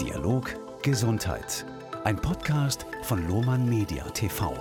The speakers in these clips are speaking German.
Dialog Gesundheit. Ein Podcast von Lohmann Media TV.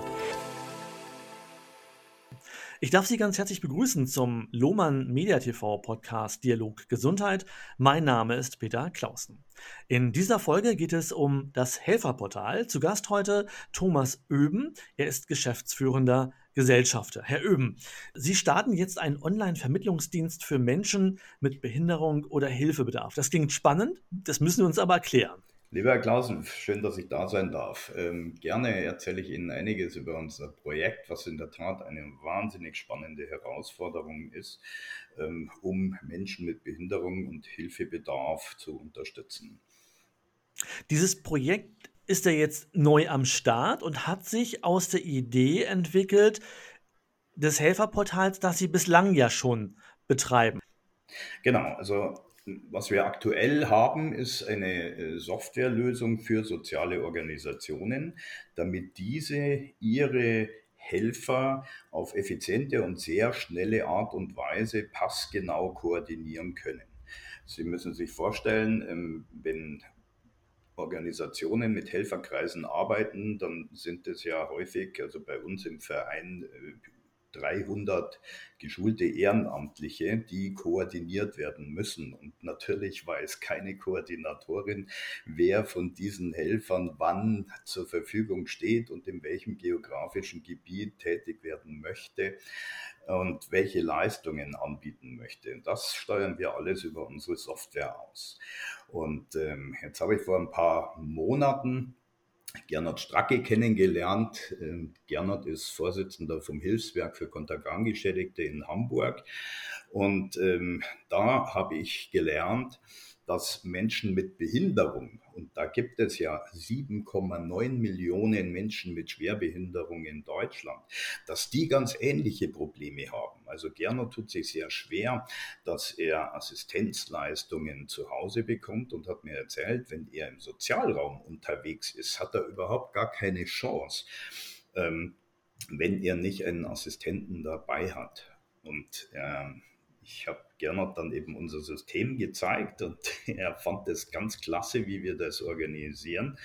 Ich darf Sie ganz herzlich begrüßen zum Lohmann Media TV Podcast Dialog Gesundheit. Mein Name ist Peter Clausen. In dieser Folge geht es um das Helferportal. Zu Gast heute Thomas Öben. Er ist geschäftsführender Gesellschafter. Herr Öben, Sie starten jetzt einen Online-Vermittlungsdienst für Menschen mit Behinderung oder Hilfebedarf. Das klingt spannend, das müssen wir uns aber erklären. Lieber Herr Klausen, schön, dass ich da sein darf. Ähm, gerne erzähle ich Ihnen einiges über unser Projekt, was in der Tat eine wahnsinnig spannende Herausforderung ist, ähm, um Menschen mit Behinderung und Hilfebedarf zu unterstützen. Dieses Projekt ist ja jetzt neu am Start und hat sich aus der Idee entwickelt des Helferportals, das Sie bislang ja schon betreiben. Genau, also was wir aktuell haben, ist eine äh, Softwarelösung für soziale Organisationen, damit diese ihre Helfer auf effiziente und sehr schnelle Art und Weise passgenau koordinieren können. Sie müssen sich vorstellen, ähm, wenn Organisationen mit Helferkreisen arbeiten, dann sind es ja häufig, also bei uns im Verein, äh, 300 geschulte Ehrenamtliche, die koordiniert werden müssen. Und natürlich weiß keine Koordinatorin, wer von diesen Helfern wann zur Verfügung steht und in welchem geografischen Gebiet tätig werden möchte und welche Leistungen anbieten möchte. Das steuern wir alles über unsere Software aus. Und ähm, jetzt habe ich vor ein paar Monaten Gernot Stracke kennengelernt. Ähm, Gernot ist Vorsitzender vom Hilfswerk für Kontergan-Geschädigte in Hamburg. Und ähm, da habe ich gelernt, dass Menschen mit Behinderung, und da gibt es ja 7,9 Millionen Menschen mit Schwerbehinderung in Deutschland, dass die ganz ähnliche Probleme haben. Also Gernot tut sich sehr schwer, dass er Assistenzleistungen zu Hause bekommt und hat mir erzählt, wenn er im Sozialraum unterwegs ist, hat er überhaupt gar keine Chance, ähm, wenn er nicht einen Assistenten dabei hat. Und äh, ich habe Gernot dann eben unser System gezeigt und er fand es ganz klasse, wie wir das organisieren,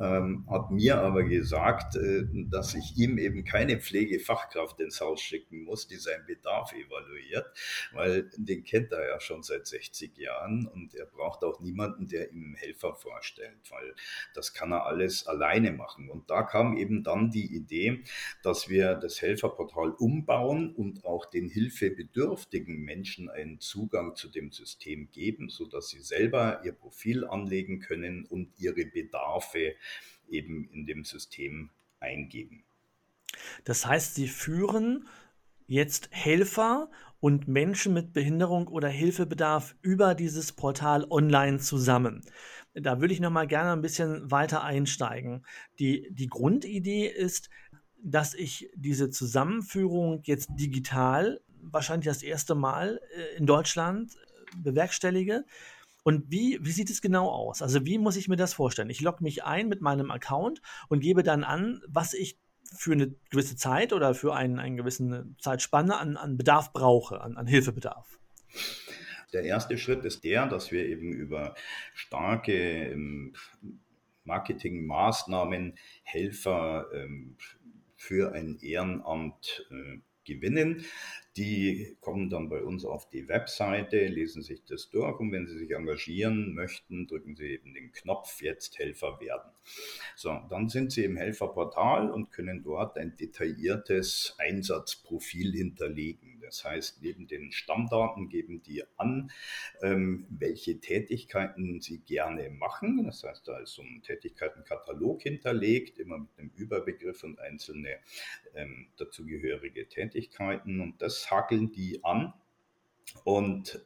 ähm, hat mir aber gesagt, äh, dass ich ihm eben keine Pflegefachkraft ins Haus schicken muss, die seinen Bedarf evaluiert, weil den kennt er ja schon seit 60 Jahren und er braucht auch niemanden, der ihm Helfer vorstellt, weil das kann er alles alleine machen. Und da kam eben dann die Idee, dass wir das Helferportal umbauen und auch den hilfebedürftigen Menschen ein Zugang zu dem System geben, sodass sie selber ihr Profil anlegen können und ihre Bedarfe eben in dem System eingeben. Das heißt, Sie führen jetzt Helfer und Menschen mit Behinderung oder Hilfebedarf über dieses Portal online zusammen. Da würde ich noch mal gerne ein bisschen weiter einsteigen. Die, die Grundidee ist, dass ich diese Zusammenführung jetzt digital wahrscheinlich das erste Mal äh, in Deutschland äh, bewerkstellige. Und wie, wie sieht es genau aus? Also wie muss ich mir das vorstellen? Ich logge mich ein mit meinem Account und gebe dann an, was ich für eine gewisse Zeit oder für einen, eine gewisse Zeitspanne an, an Bedarf brauche, an, an Hilfebedarf. Der erste Schritt ist der, dass wir eben über starke ähm, Marketingmaßnahmen Helfer ähm, für ein Ehrenamt äh, gewinnen. Die kommen dann bei uns auf die Webseite, lesen sich das durch und wenn sie sich engagieren möchten, drücken sie eben den Knopf jetzt Helfer werden. So, dann sind sie im Helferportal und können dort ein detailliertes Einsatzprofil hinterlegen. Das heißt, neben den Stammdaten geben die an, ähm, welche Tätigkeiten sie gerne machen. Das heißt, da ist so ein Tätigkeitenkatalog hinterlegt, immer mit einem Überbegriff und einzelne ähm, dazugehörige Tätigkeiten. Und das hakeln die an und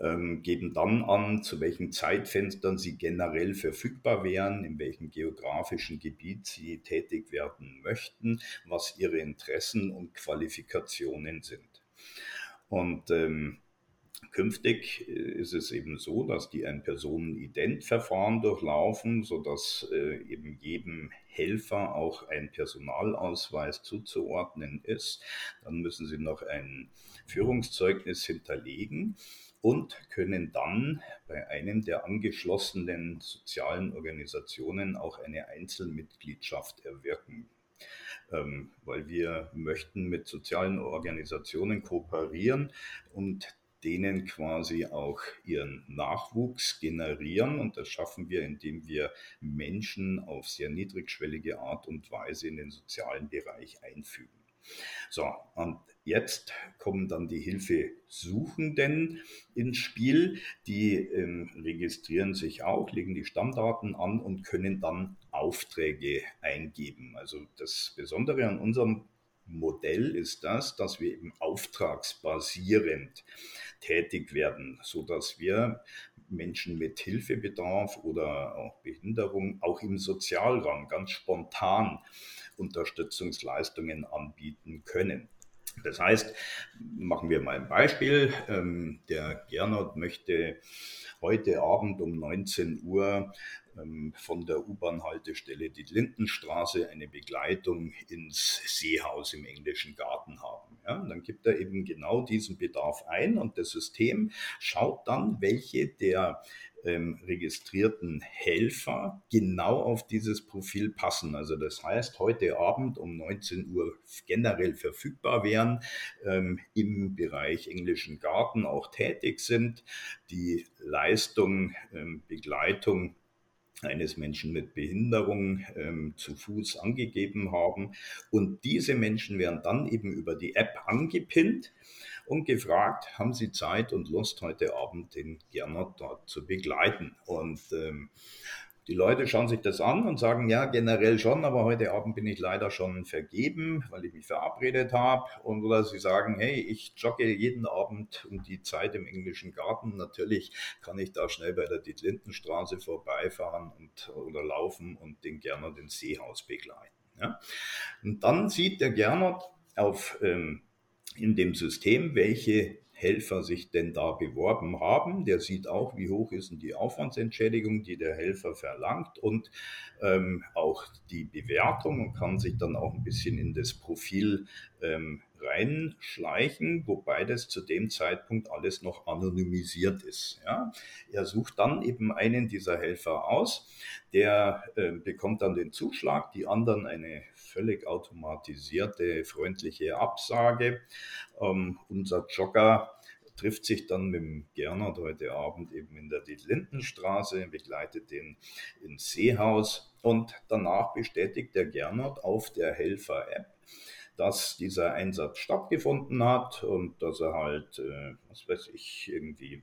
ähm, geben dann an, zu welchen Zeitfenstern sie generell verfügbar wären, in welchem geografischen Gebiet sie tätig werden möchten, was ihre Interessen und Qualifikationen sind. Und ähm, Künftig äh, ist es eben so, dass die ein Personenidentverfahren durchlaufen, sodass äh, eben jedem Helfer auch ein Personalausweis zuzuordnen ist. Dann müssen sie noch ein Führungszeugnis hinterlegen und können dann bei einem der angeschlossenen sozialen Organisationen auch eine Einzelmitgliedschaft erwirken ähm, weil wir möchten mit sozialen Organisationen kooperieren und denen quasi auch ihren Nachwuchs generieren. Und das schaffen wir, indem wir Menschen auf sehr niedrigschwellige Art und Weise in den sozialen Bereich einfügen. So, und jetzt kommen dann die Hilfesuchenden ins Spiel. Die ähm, registrieren sich auch, legen die Stammdaten an und können dann Aufträge eingeben. Also das Besondere an unserem Modell ist das, dass wir eben auftragsbasierend tätig werden, so dass wir Menschen mit Hilfebedarf oder auch Behinderung auch im Sozialraum ganz spontan Unterstützungsleistungen anbieten können. Das heißt, machen wir mal ein Beispiel. Ähm, der Gernot möchte heute Abend um 19 Uhr von der U-Bahn-Haltestelle die Lindenstraße eine Begleitung ins Seehaus im englischen Garten haben. Ja, dann gibt er eben genau diesen Bedarf ein und das System schaut dann, welche der ähm, registrierten Helfer genau auf dieses Profil passen. Also das heißt, heute Abend um 19 Uhr generell verfügbar wären, ähm, im Bereich englischen Garten auch tätig sind, die Leistung, ähm, Begleitung eines Menschen mit Behinderung ähm, zu Fuß angegeben haben. Und diese Menschen werden dann eben über die App angepinnt und gefragt, haben Sie Zeit und Lust, heute Abend den Gernot dort zu begleiten? Und ähm, die Leute schauen sich das an und sagen, ja, generell schon, aber heute Abend bin ich leider schon vergeben, weil ich mich verabredet habe. Und oder sie sagen, hey, ich jogge jeden Abend um die Zeit im englischen Garten. Natürlich kann ich da schnell bei der Dietlindenstraße vorbeifahren und, oder laufen und den Gernot ins Seehaus begleiten. Ja? Und dann sieht der Gernot auf ähm, in dem System, welche Helfer sich denn da beworben haben. Der sieht auch, wie hoch ist denn die Aufwandsentschädigung, die der Helfer verlangt und ähm, auch die Bewertung und kann sich dann auch ein bisschen in das Profil ähm, reinschleichen, wobei das zu dem Zeitpunkt alles noch anonymisiert ist. Ja. Er sucht dann eben einen dieser Helfer aus, der äh, bekommt dann den Zuschlag, die anderen eine völlig automatisierte, freundliche Absage. Ähm, unser Jogger trifft sich dann mit dem Gernot heute Abend eben in der Lindenstraße, begleitet den ins Seehaus und danach bestätigt der Gernot auf der Helfer-App, dass dieser Einsatz stattgefunden hat und dass er halt, äh, was weiß ich, irgendwie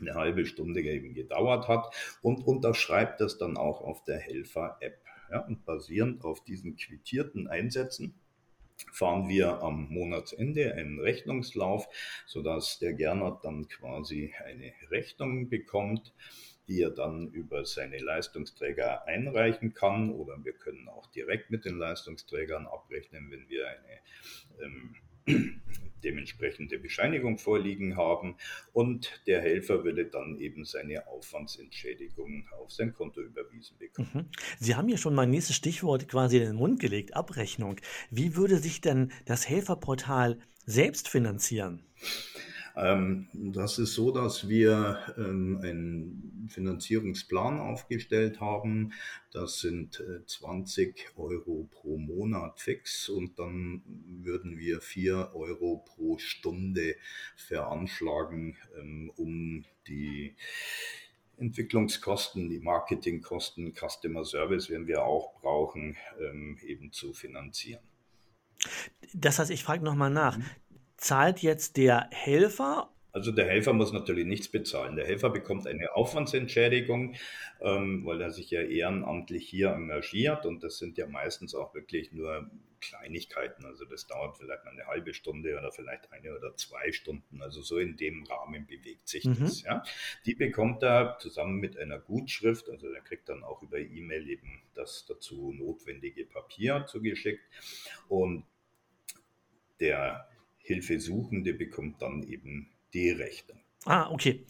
eine halbe Stunde eben gedauert hat und unterschreibt das dann auch auf der Helfer-App. Ja, und basierend auf diesen quittierten Einsätzen fahren wir am Monatsende einen Rechnungslauf, sodass der Gernot dann quasi eine Rechnung bekommt, die er dann über seine Leistungsträger einreichen kann. Oder wir können auch direkt mit den Leistungsträgern abrechnen, wenn wir eine ähm, dementsprechende Bescheinigung vorliegen haben und der Helfer würde dann eben seine Aufwandsentschädigung auf sein Konto überwiesen bekommen. Mhm. Sie haben ja schon mein nächstes Stichwort quasi in den Mund gelegt, Abrechnung. Wie würde sich denn das Helferportal selbst finanzieren? Ähm, das ist so, dass wir ähm, einen Finanzierungsplan aufgestellt haben. Das sind 20 äh, Euro pro Monat fix und dann würden wir 4 Euro pro Stunde veranschlagen, ähm, um die Entwicklungskosten, die Marketingkosten, Customer Service, wenn wir auch brauchen, eben zu finanzieren. Das heißt, ich frage nochmal nach. Mhm zahlt jetzt der Helfer also der Helfer muss natürlich nichts bezahlen. Der Helfer bekommt eine Aufwandsentschädigung, ähm, weil er sich ja ehrenamtlich hier engagiert und das sind ja meistens auch wirklich nur Kleinigkeiten. Also das dauert vielleicht mal eine halbe Stunde oder vielleicht eine oder zwei Stunden. Also so in dem Rahmen bewegt sich mhm. das. Ja. Die bekommt er zusammen mit einer Gutschrift, also er kriegt dann auch über E-Mail eben das dazu notwendige Papier zugeschickt und der Hilfesuchende bekommt dann eben die Rechte. Ah, okay.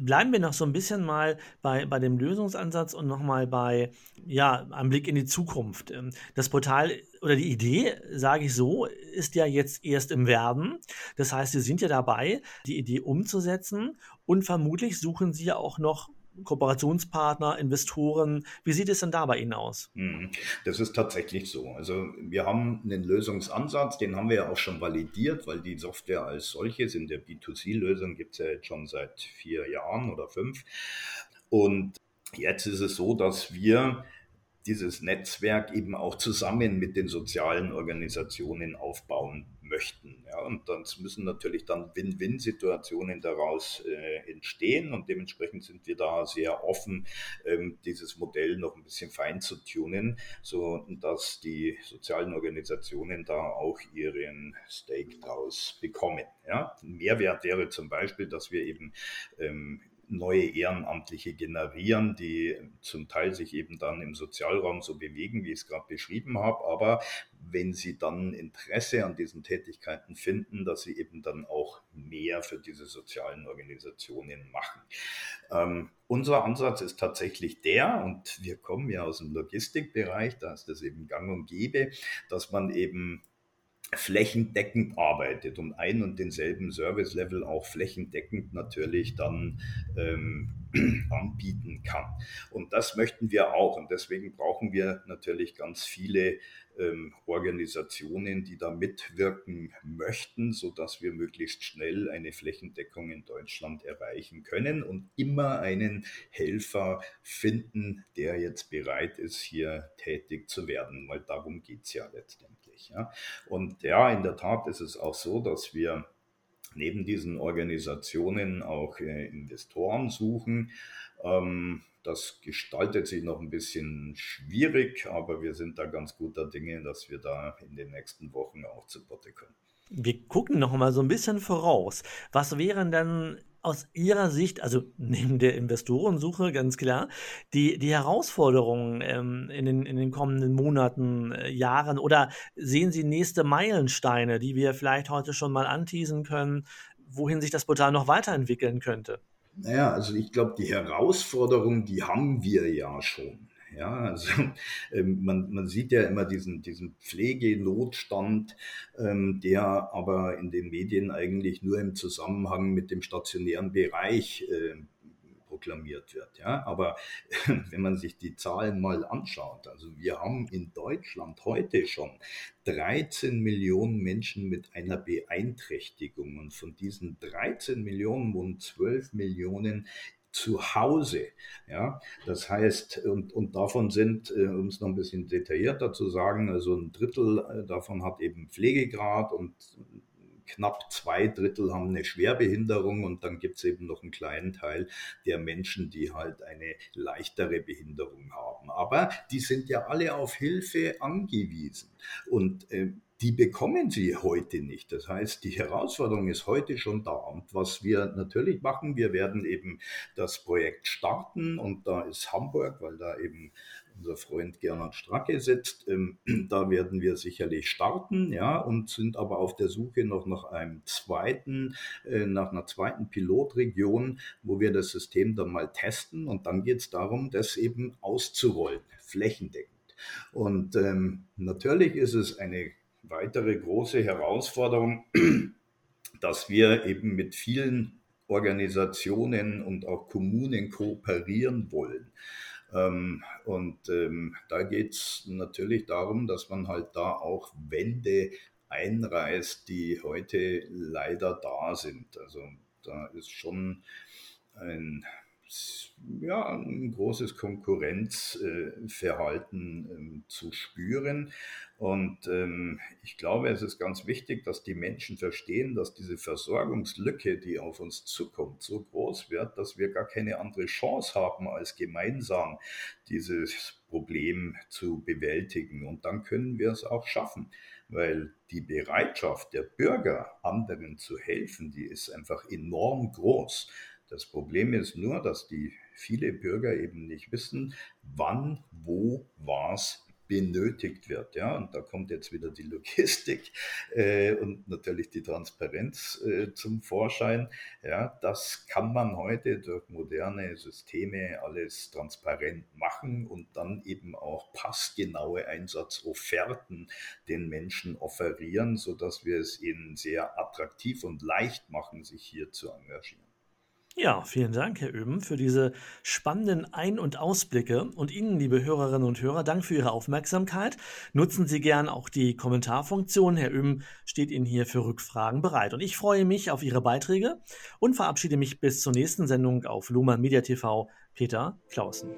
Bleiben wir noch so ein bisschen mal bei bei dem Lösungsansatz und noch mal bei, ja, einem Blick in die Zukunft. Ähm, das Portal oder die Idee, sage ich so, ist ja jetzt erst im Werden. Das heißt, Sie sind ja dabei, die Idee umzusetzen und vermutlich suchen Sie ja auch noch Kooperationspartner, Investoren. Wie sieht es denn da bei Ihnen aus? Mhm. Das ist tatsächlich so. Also wir haben einen Lösungsansatz, den haben wir ja auch schon validiert, weil die Software als solches in der B2C-Lösung gibt es ja jetzt schon seit vier Jahren oder fünf. Und jetzt ist es so, dass wir dieses Netzwerk eben auch zusammen mit den sozialen Organisationen aufbauen möchten. Ja, und dann müssen natürlich dann Win-Win-Situationen daraus äh, entstehen und dementsprechend sind wir da sehr offen, ähm, dieses Modell noch ein bisschen fein zu tunen, so dass die sozialen Organisationen da auch ihren Stake draus bekommen. Ja, Mehrwert wäre zum Beispiel, dass wir eben ähm, neue Ehrenamtliche generieren, die zum Teil sich eben dann im Sozialraum so bewegen, wie ich es gerade beschrieben habe. Aber wenn sie dann Interesse an diesen Tätigkeiten finden, dass sie eben dann auch mehr für diese sozialen Organisationen machen. Ähm, unser Ansatz ist tatsächlich der, und wir kommen ja aus dem Logistikbereich, da ist das eben gang und gäbe, dass man eben flächendeckend arbeitet und ein und denselben Service-Level auch flächendeckend natürlich dann ähm, anbieten kann. Und das möchten wir auch und deswegen brauchen wir natürlich ganz viele ähm, Organisationen, die da mitwirken möchten, sodass wir möglichst schnell eine Flächendeckung in Deutschland erreichen können und immer einen Helfer finden, der jetzt bereit ist, hier tätig zu werden, weil darum geht es ja letztendlich. Ja. Und ja, in der Tat ist es auch so, dass wir neben diesen Organisationen auch äh, Investoren suchen. Ähm, das gestaltet sich noch ein bisschen schwierig, aber wir sind da ganz guter Dinge, dass wir da in den nächsten Wochen auch zu Potte kommen. Wir gucken noch mal so ein bisschen voraus. Was wären denn aus Ihrer Sicht, also neben der Investorensuche ganz klar, die, die Herausforderungen ähm, in, den, in den kommenden Monaten, äh, Jahren oder sehen Sie nächste Meilensteine, die wir vielleicht heute schon mal anteasen können, wohin sich das Portal noch weiterentwickeln könnte? Naja, also ich glaube, die Herausforderung, die haben wir ja schon. Ja, also ähm, man, man sieht ja immer diesen, diesen Pflegenotstand, ähm, der aber in den Medien eigentlich nur im Zusammenhang mit dem stationären Bereich äh, proklamiert wird. Ja? Aber wenn man sich die Zahlen mal anschaut, also wir haben in Deutschland heute schon 13 Millionen Menschen mit einer Beeinträchtigung und von diesen 13 Millionen wohnen 12 Millionen zu Hause. Ja, das heißt, und, und davon sind, äh, um es noch ein bisschen detaillierter zu sagen, also ein Drittel äh, davon hat eben Pflegegrad und knapp zwei Drittel haben eine Schwerbehinderung und dann gibt es eben noch einen kleinen Teil der Menschen, die halt eine leichtere Behinderung haben. Aber die sind ja alle auf Hilfe angewiesen. Und äh, die bekommen sie heute nicht. Das heißt, die Herausforderung ist heute schon da. Und was wir natürlich machen, wir werden eben das Projekt starten und da ist Hamburg, weil da eben unser Freund Gernot Stracke sitzt. Ähm, da werden wir sicherlich starten, ja, und sind aber auf der Suche noch nach einem zweiten, äh, nach einer zweiten Pilotregion, wo wir das System dann mal testen. Und dann geht es darum, das eben auszurollen, flächendeckend. Und ähm, natürlich ist es eine weitere große Herausforderung, dass wir eben mit vielen Organisationen und auch Kommunen kooperieren wollen. Ähm, und ähm, da geht es natürlich darum, dass man halt da auch Wände einreißt, die heute leider da sind. Also da ist schon ein ja, ein großes Konkurrenzverhalten ähm, zu spüren. Und ähm, ich glaube, es ist ganz wichtig, dass die Menschen verstehen, dass diese Versorgungslücke, die auf uns zukommt, so groß wird, dass wir gar keine andere Chance haben, als gemeinsam dieses Problem zu bewältigen. Und dann können wir es auch schaffen, weil die Bereitschaft der Bürger, anderen zu helfen, die ist einfach enorm groß. Das Problem ist nur, dass die viele Bürger eben nicht wissen, wann, wo, was benötigt wird. Ja, und da kommt jetzt wieder die Logistik äh, und natürlich die Transparenz äh, zum Vorschein. Ja, das kann man heute durch moderne Systeme alles transparent machen und dann eben auch passgenaue Einsatzofferten den Menschen offerieren, sodass wir es ihnen sehr attraktiv und leicht machen, sich hier zu engagieren. Ja, vielen Dank, Herr Öben, für diese spannenden Ein- und Ausblicke. Und Ihnen, liebe Hörerinnen und Hörer, Dank für Ihre Aufmerksamkeit. Nutzen Sie gern auch die Kommentarfunktion. Herr Öben steht Ihnen hier für Rückfragen bereit. Und ich freue mich auf Ihre Beiträge und verabschiede mich bis zur nächsten Sendung auf Luhmann Media TV. Peter Clausen.